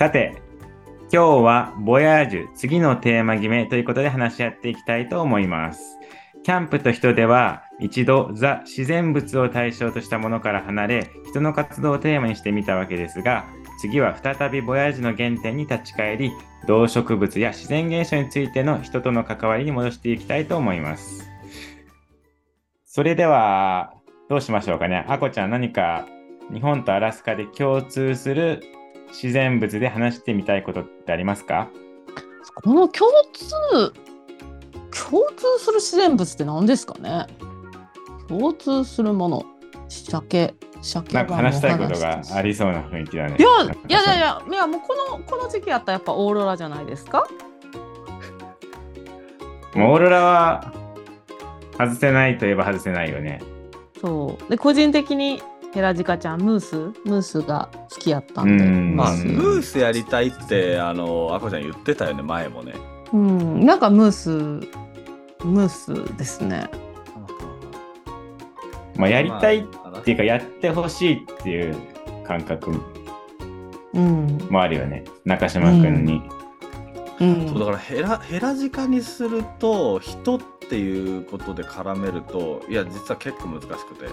さて、今日はボヤージュ次のテーマ決めということで話し合っていきたいと思います。キャンプと人では一度ザ自然物を対象としたものから離れ人の活動をテーマにしてみたわけですが次は再びボヤージュの原点に立ち返り動植物や自然現象についての人との関わりに戻していきたいと思います。それではどうしましょうかね。あこちゃん何か日本とアラスカで共通する自然物で話してみたいことってありますか？この共通共通する自然物って何ですかね？共通するもの。鮭鮭なんか話。したいことがありそうな雰囲気だね。いやいやいやいやいやもうこのこの時期やったらやっぱオーロラじゃないですか？オーロラは外せないといえば外せないよね。そう。で個人的にヘラジカちゃんムース？ムースが好きやったんで。うん。まあ、ムース。ムースやりたいって、あの、あこちゃん言ってたよね、前もね。うん。なんかムースムースですね。まあ、やりたいっまあていうかやってほしいっていう感覚うん。もあるよね。中島君に。うん。そうだからヘラヘラジカにすると人っていうことで絡めるといや実は結構難しくて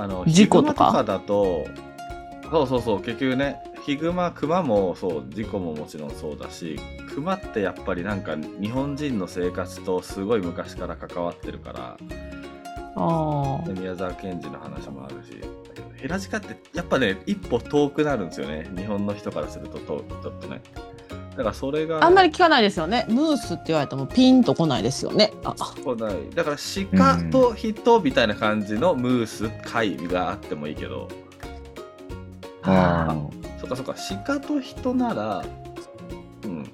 あの事故とか？だとそうそうそう結局ねヒグマクマもそう事故ももちろんそうだしクマってやっぱりなんか日本人の生活とすごい昔から関わってるからあで宮沢賢治の話もあるしヘラジカってやっぱね一歩遠くなるんですよね。日本の人からするととちょっとねだからそれがあんまり聞かないですよね。ムースって言われてもピンとこないですよね。あ。来ない。だから鹿と人みたいな感じのムース貝があってもいいけど、あそっかそっか。鹿と人ならうん。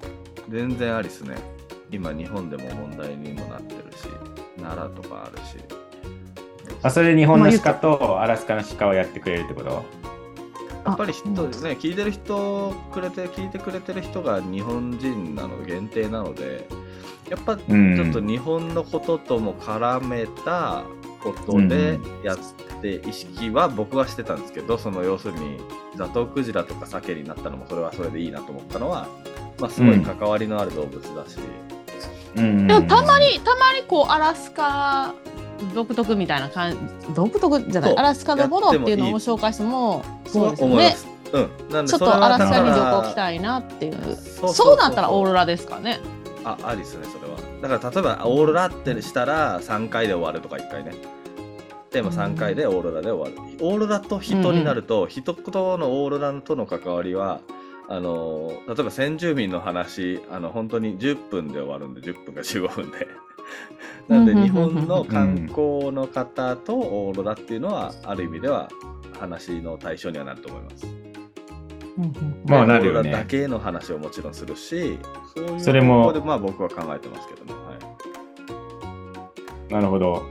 全然ありっすね。今日本でも問題にもなってるし。奈良とかあるし。あそれで日本の鹿とアラスカの鹿をやってくれるってこと？やっぱり人ですね。聞いてる人くれて聞いてくれてる人が日本人なの限定なのでやっぱちうん。ょっと日本のこととも絡めたことでやって意識は僕はしてたんですけどその要するにザトウクジラとかサケになったのもそれはそれでいいなと思ったのは、まあ、すごい関わりのある動物だし、うん。でもたまにたまにこうアラスカ独特みたいな感じ独特じゃない？アラスカのものっていうのを紹介してもそそうですよね思います。うん、なんでちょっとアラスカに旅行来たいなっていう。そうなったらオーロラですかね。あありですねそれは。だから例えばオーロラってしたら3回で終わるとか1回ね。でも3回でオーロラで終わる、オーロラと人になると、人とのオーロラとの関わりはあの例えば先住民の話あの本当に10分で終わるんで10分か15分でなんで日本の観光の方とオーロラっていうのはある意味では話の対象にはなると思います。まあなるよねオーロラだけの話をもちろんするし、それもまあ僕は考えてますけどね。はい、なるほど。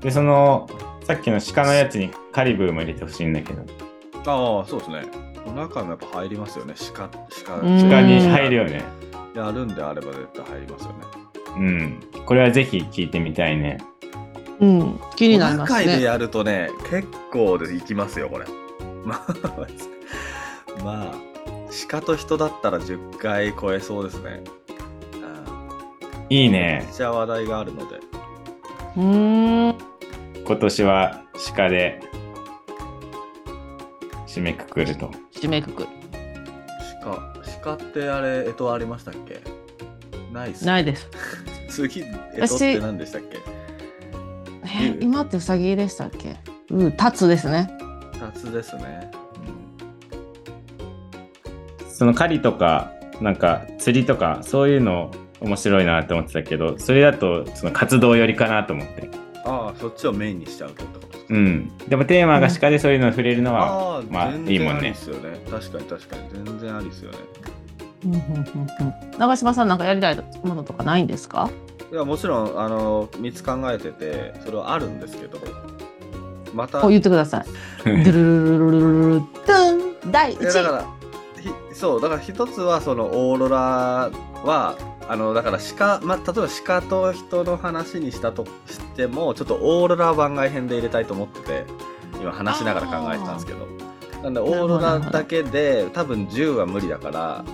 で、その、さっきの鹿のやつにカリブーも入れてほしいんだけど、ああ、そうですね。中もやっぱ入りますよね。鹿、鹿、うん鹿に入るよね。やるんであれば絶対入りますよね。うん。これはぜひ聞いてみたいね。うん気になりますね中でやるとね、結構でいきますよ、これ。まあ、まあ、鹿と人だったら10回超えそうですね。うんいいめねっ。ちゃ話題があるので。うーん今年は鹿で締めくくると。締めくくる鹿、鹿ってあれ、えとありましたっけ？ないっす。ないです次、えとって何でしたっけ？え今ってウサギでしたっけ？うんタツですね夏ですね。その狩りとか、なんか釣りとか、そういうの面白いなって思ってたけど、それだとその活動寄りかなと思って。ああ、そっちをメインにしちゃうとってことですか？うん。でもテーマが鹿でそういうの触れるのは、ああ、まあ全いいもんねですよね。確かに確かに。全然ありですよね。うんうんうんうん長嶋さんなんかやりたいものとかないんですか？いや、もちろん、あの、3つ考えてて、それはあるんですけど、また、お言ってください。ドゥルルルルルルン第いやだか1ら、ひそう、だから一つは、その、オーロラは、あの、だから鹿、まあ、例えば鹿と人の話にしたとしても、ちょっとオーロラ番外編で入れたいと思ってて、今話しながら考えてたんですけど、なんでオーロラだけで多分10は無理だから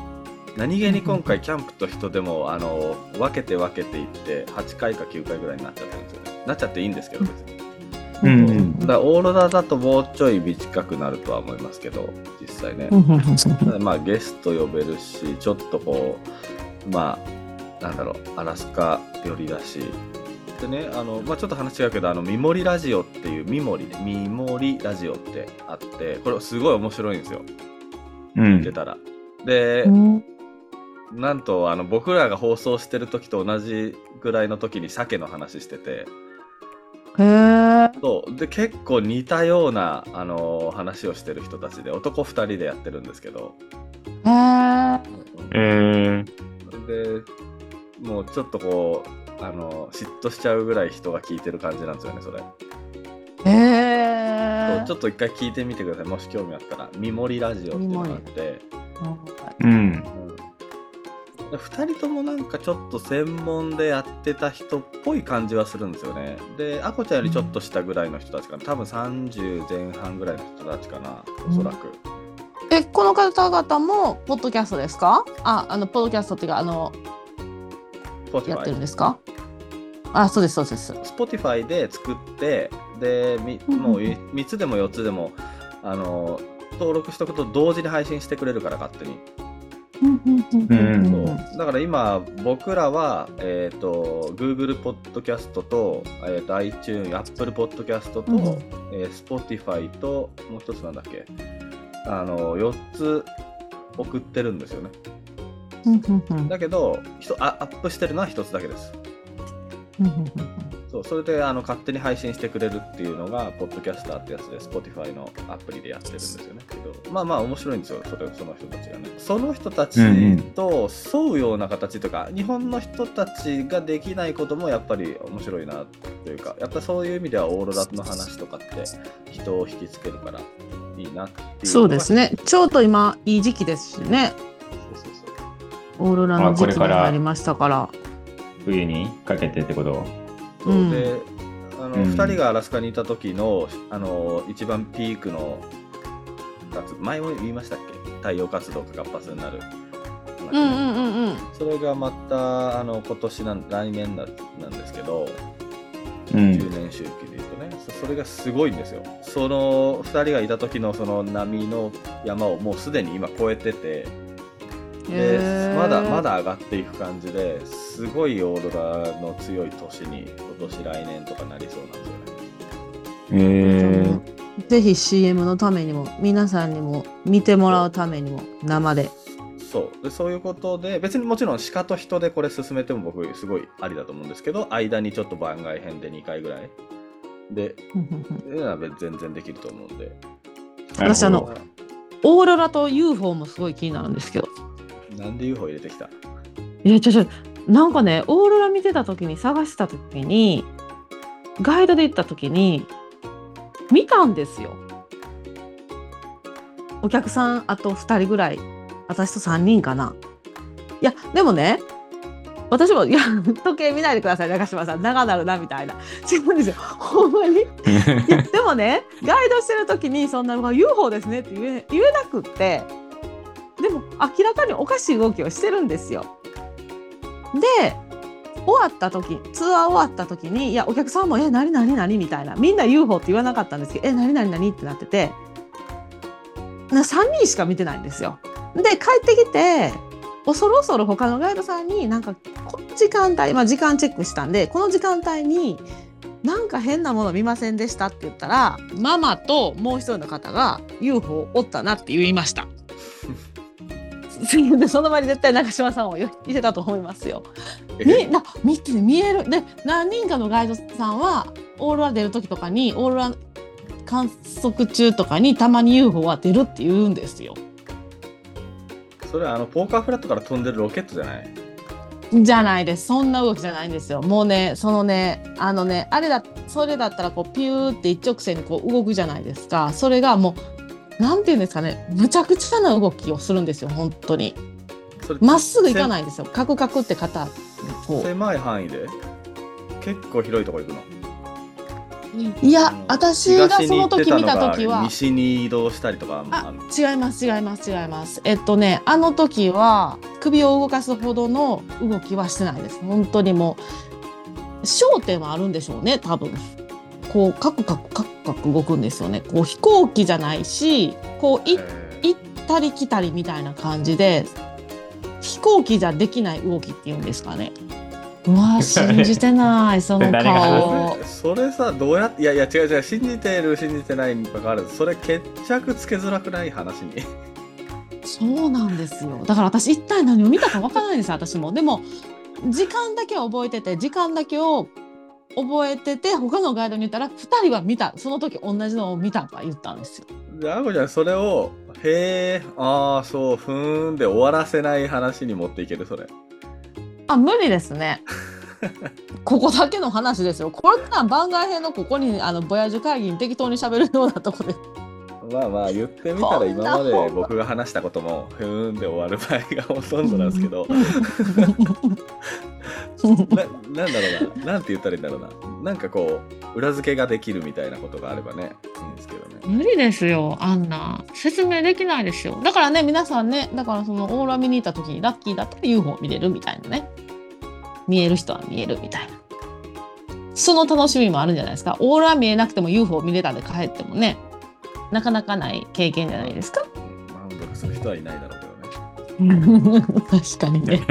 何気に今回キャンプと人でもあの分けて分けていって8回か9回ぐらいになっちゃってるんですよね。なっちゃっていいんですけど別に。うんうんだからオーロラだともうちょい短くなるとは思いますけど実際ね。うんうんうん。うんただまあゲスト呼べるしちょっとこうまあなんだろうアラスカ寄りだし。でねあの、まあ、ちょっと話違うけどあのミモリラジオっていうミモリミモリラジオってあってこれすごい面白いんですよ。うん。聞いてたら。で、うんなんとあの僕らが放送してる時と同じぐらいの時に鮭の話しててへえ。そうで結構似たような、あの話をしてる人たちで男2人でやってるんですけどへえ。えー、でもうちょっとこうあの嫉妬しちゃうぐらい人が聞いてる感じなんですよねそれ、へえ。そうちょっと一回聞いてみてくださいもし興味あったら「ミモリラジオ」っていうのがあって、うん。うん、2人ともなんかちょっと専門でやってた人っぽい感じはするんですよね。であこちゃんよりちょっと下ぐらいの人たちかな。多分30前半ぐらいの人たちかなおそらく、え、この方々もポッドキャストですか？あ、あのポッドキャストっていうかあのやってるんですか？あ、そうですそうです。Spotify で作ってでみうんもう3つでも4つでもあの登録しとくと同時に配信してくれるから勝手にだから今僕らは、えー、と Google ポッドキャストと,、えー、と iTunes、Apple ポッドキャストと、うん。えー Spotify ともう一つなんだっけ？あの4つ送ってるんですよね。だけどアップしてるのは1つだけですそうそれであの勝手に配信してくれるっていうのが、ポッドキャスターってやつで、Spotify のアプリでやってるんですよね。けどまあまあ面白いんですよ、それその人たちがね。その人たちと沿うような形というか、日本の人たちができないこともやっぱり面白いなというか、やっぱそういう意味ではオーロラの話とかって人を引きつけるからいいなっていう。そうですね。ちょうど今いい時期ですしね。そうそうそう。オーロラの時期になりましたから。冬にかけてってことそううん。であの、うん。2人がアラスカにいた時のあの一番ピークの活前も言いましたっけ？太陽活動が活発になる、うんうんうんうん。それがまたあの今年なん来年ななんですけどうん。10年周期で言うとね。そそれがすごいんですよ。その2人がいた時のその波の山をもうすでに今超えててでまだまだ上がっていく感じですごいオーロラの強い年に今年来年とかなりそうなんですよね。えー、ぜひ CM のためにも皆さんにも見てもらうためにも生で。そう。でそういうことで別にもちろん鹿と人でこれ進めても僕すごいありだと思うんですけど間にちょっと番外編で2回ぐらい。で全然できると思うんで。私あのオーロラと UFO もすごい気になるんですけど。なんで UFO 入れてきた？いやちょちょなんかねオーロラ見てた時に探した時にガイドで行った時に見たんですよ。お客さんあと2人ぐらい私と3人かな。いやでもね私もいや時計見ないでください中島さん。長なるなみたいな。違うんですよ。ほんまに。でもねガイドしてる時にそんな UFO ですねって言え言えなくって。明らかにおかしい動きをしてるんですよ。で終わった時ツアー終わった時にいやお客さんも「え何何何?」みたいなみんな UFO って言わなかったんですけど「え何何何?」ってなっててな3人しか見てないんですよ。で帰ってきて恐る恐る他のガイドさんになんかこの時間帯、まあ、時間チェックしたんでこの時間帯になんか変なもの見ませんでしたって言ったらママともう一人の方が UFO おったなって言いました。でその場に絶対中島さんを言ってたと思いますよ。みな見て見えるで何人かのガイドさんはオーロラ出る時とかにオーロラ観測中とかにたまに UFO は出るって言うんですよ。それはあのポーカーフラットから飛んでるロケットじゃない？じゃないですそんな動きじゃないんですよ。もうねそのねあのねあれだそれだったらこうピューって一直線にこう動くじゃないですかそれがもうなんていうんですかねむちゃくちゃな動きをするんですよ本当に。まっすぐ行かないんですよ。カクカクって肩こう。狭い範囲で？結構広いとこ行くの？いやうん私がその時見た時は。西に移動したりとかあ違います違います違います。えっとねあの時は首を動かすほどの動きはしてないです。本当にもう焦点はあるんでしょうね多分こうカクカクカクカク動くんですよねこう飛行機じゃないしこう行ったり来たりみたいな感じで飛行機じゃできない動きっていうんですかねうわ信じてない その顔ーそれさどうやっていやいや違う違う信じてる信じてないにかかわらずそれ決着つけづらくない話にそうなんですよ。だから私一体何を見たかわからないんですよ私も。でも時間だけは覚えてて時間だけを覚えてて他のガイドに言ったら2人は見たその時同じのを見たとか言ったんですよ。であこちゃんそれを「へえああそうふーん」で終わらせない話に持っていけるそれあ無理ですね。ここだけの話ですよ。これな番外編のここにあのボヤージュ会議に適当に喋るようなとこで。まあまあ言ってみたら今まで僕が話したこともふーんで終わる場合がほとんどなんですけど。ななんだろうな。なんて言ったらいいんだろうな。なんかこう裏付けができるみたいなことがあればねいいんですけどね。無理ですよあんな。説明できないですよ。だからね皆さんねだからそのオーロラ見に行った時にラッキーだったら UFO 見れるみたいなね。見える人は見えるみたいな。その楽しみもあるんじゃないですか。オーロラ見えなくても UFO 見れたで帰ってもねなかなかない経験じゃないですか？満足する人はいないだろうけどね。確かにね。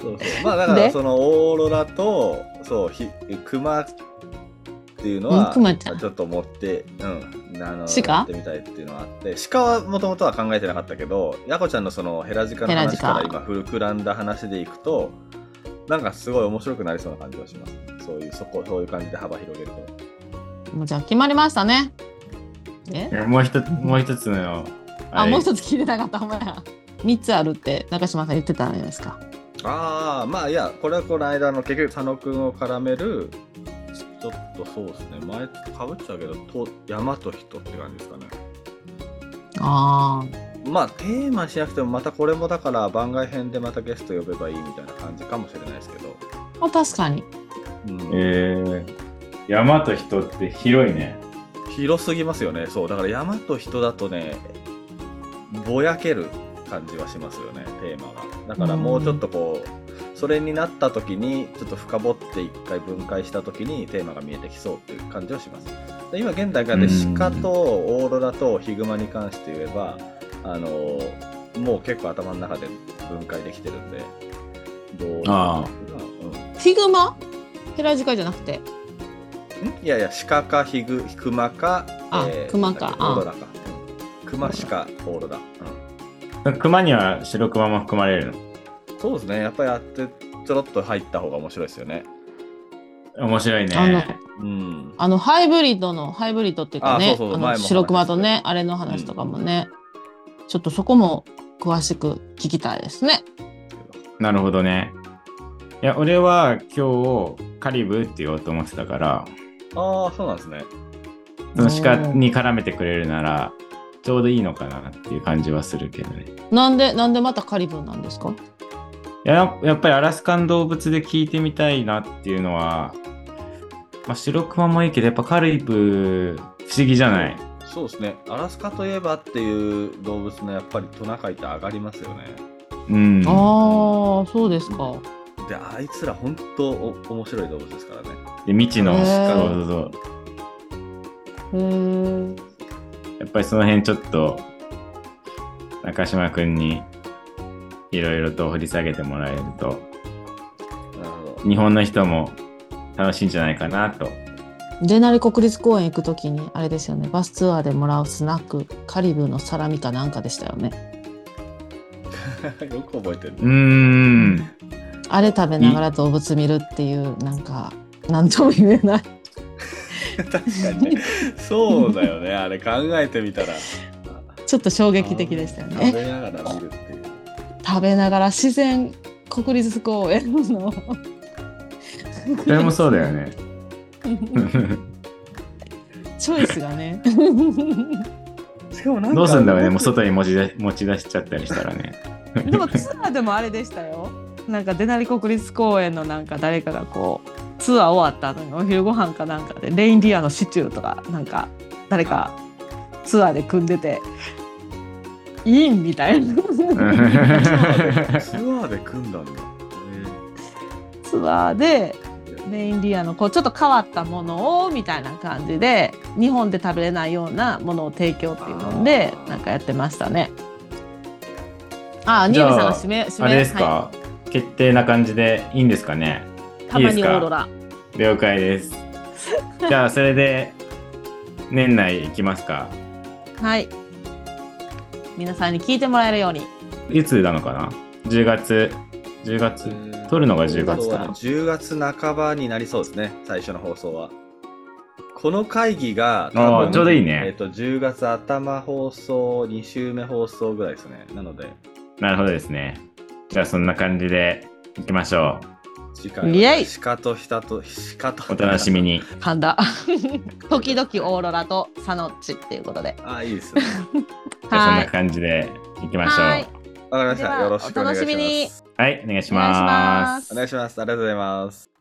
そうそう。まあだからで？そのオーロラとそうひ熊っていうのうんは熊ちゃん。ちょっと持って、うん、あの鹿やってみたいっていうのがあって鹿はもともとは考えてなかったけどやこちゃんのそのヘラジカの話ヘラジカ。から今膨らんだ話でいくとなんかすごい面白くなりそうな感じがします。そういうそこそういう感じで幅広げると。もうじゃあ決まりましたねえ？もう一つ、もう一つの。あもう一つ。つ聞いてなかった？ほんまや。3つあるって中島さん言ってたじゃないですか？ああまあいやこれはこの間の結局佐野くんを絡めるちょっとそうですね。前かぶっちゃうけどと山と人って感じですかね。ああまあテーマしなくてもまたこれもだから番外編でまたゲスト呼べばいいみたいな感じかもしれないですけど、あ確かに。うん。えー、山と人って広いね。広すぎますよね。そうだから山と人だとねぼやける感じはしますよねテーマがだからもうちょっとこうそれになった時にちょっと深掘って一回分解した時にテーマが見えてきそうっていう感じはします。で今現段階でうん。鹿とオーロラとヒグマに関して言えばあのもう結構頭の中で分解できてるんでどうああうん。ヒグマ？ヘラジカじゃなくて？んいやいや、鹿かヒグ、熊か、あ熊かなんだっけオーロラか。うん熊、鹿、オーロラ。熊には白熊も含まれるの？うんそうですね。やっぱりやって、ちょろっと入った方が面白いですよね。面白いあのね。うん。あのハイブリッドのハイブリッドっていうかねあそうそうあ前もの白熊とねあれの話とかもね、ちょっとそこも詳しく聞きたいですね。なるほどね。いや、俺は今日カリブって言おうと思ってたから、ああ、そうなんですね。その鹿に絡めてくれるなら、ちょうどいいのかなっていう感じはするけどね。なんでなんでまたカリブーなんですか？いややっぱりアラスカン動物で聞いてみたいなっていうのは、まあ、白熊もいいけど、やっぱカリブ不思議じゃない？そうですね。アラスカといえばっていう動物のやっぱりトナカイって上がりますよね。うん。ああそうですか。で、あいつら本当お面白い動物ですからね。で、未知の、うそうそう。やっぱりその辺ちょっと中島くんにいろいろと掘り下げてもらえるとなるほど。日本の人も楽しいんじゃないかなと。デナリ国立公園行くときにあれですよねバスツアーでもらうスナックカリブーのサラミかなんかでしたよね。よく覚えてる。うーん。あれ食べながら動物見るっていうなんかなんとも言えない。確かにね。そうだよね。あれ考えてみたら。ちょっと衝撃的でしたよね。食べながら見るっていう。食べながら自然国立公園のそれもそうだよね。チョイスがね。しかもなんかどうすんだろうね、もう外に持ち出持ち出しちゃったりしたらね。でもツアーでもあれでしたよ。なんかデナリ国立公園のなんか誰かがこうツアー終わった後にお昼ご飯かなんかでレインディアのシチューとかなんか誰かツアーで組んでていいんみたいな。ツアーで組んだんだ。ツアーでレインディアのこうちょっと変わったものをみたいな感じで日本で食べれないようなものを提供っていうのでなんかやってましたね。あ、あエミさんが締め締めあれですか、は決定な感じでいいんですかね？い、たまにオーロラ。了解です。じゃあ、それで、年内行きますか？はい。皆さんに聞いてもらえるように。いつなのかな ?10 月、10月？撮るのが10月かそうだね。10月半ばになりそうですね、最初の放送は。この会議がちょうどいいねえっと10月頭放送、2週目放送ぐらいですね。なので、なるほどですね。じゃあ、そんな感じで行きましょ次回イエイは鹿と人と鹿とう。お楽しみ。に。神田。時々オーロラとサノッチっていうことで。あーいいですね。じゃあ、そんは。ない感じで行きましょう。はいわかりました。よろしくお願いしお楽しみにます。はい、お願いしま。すお願いします。ありがとうございます。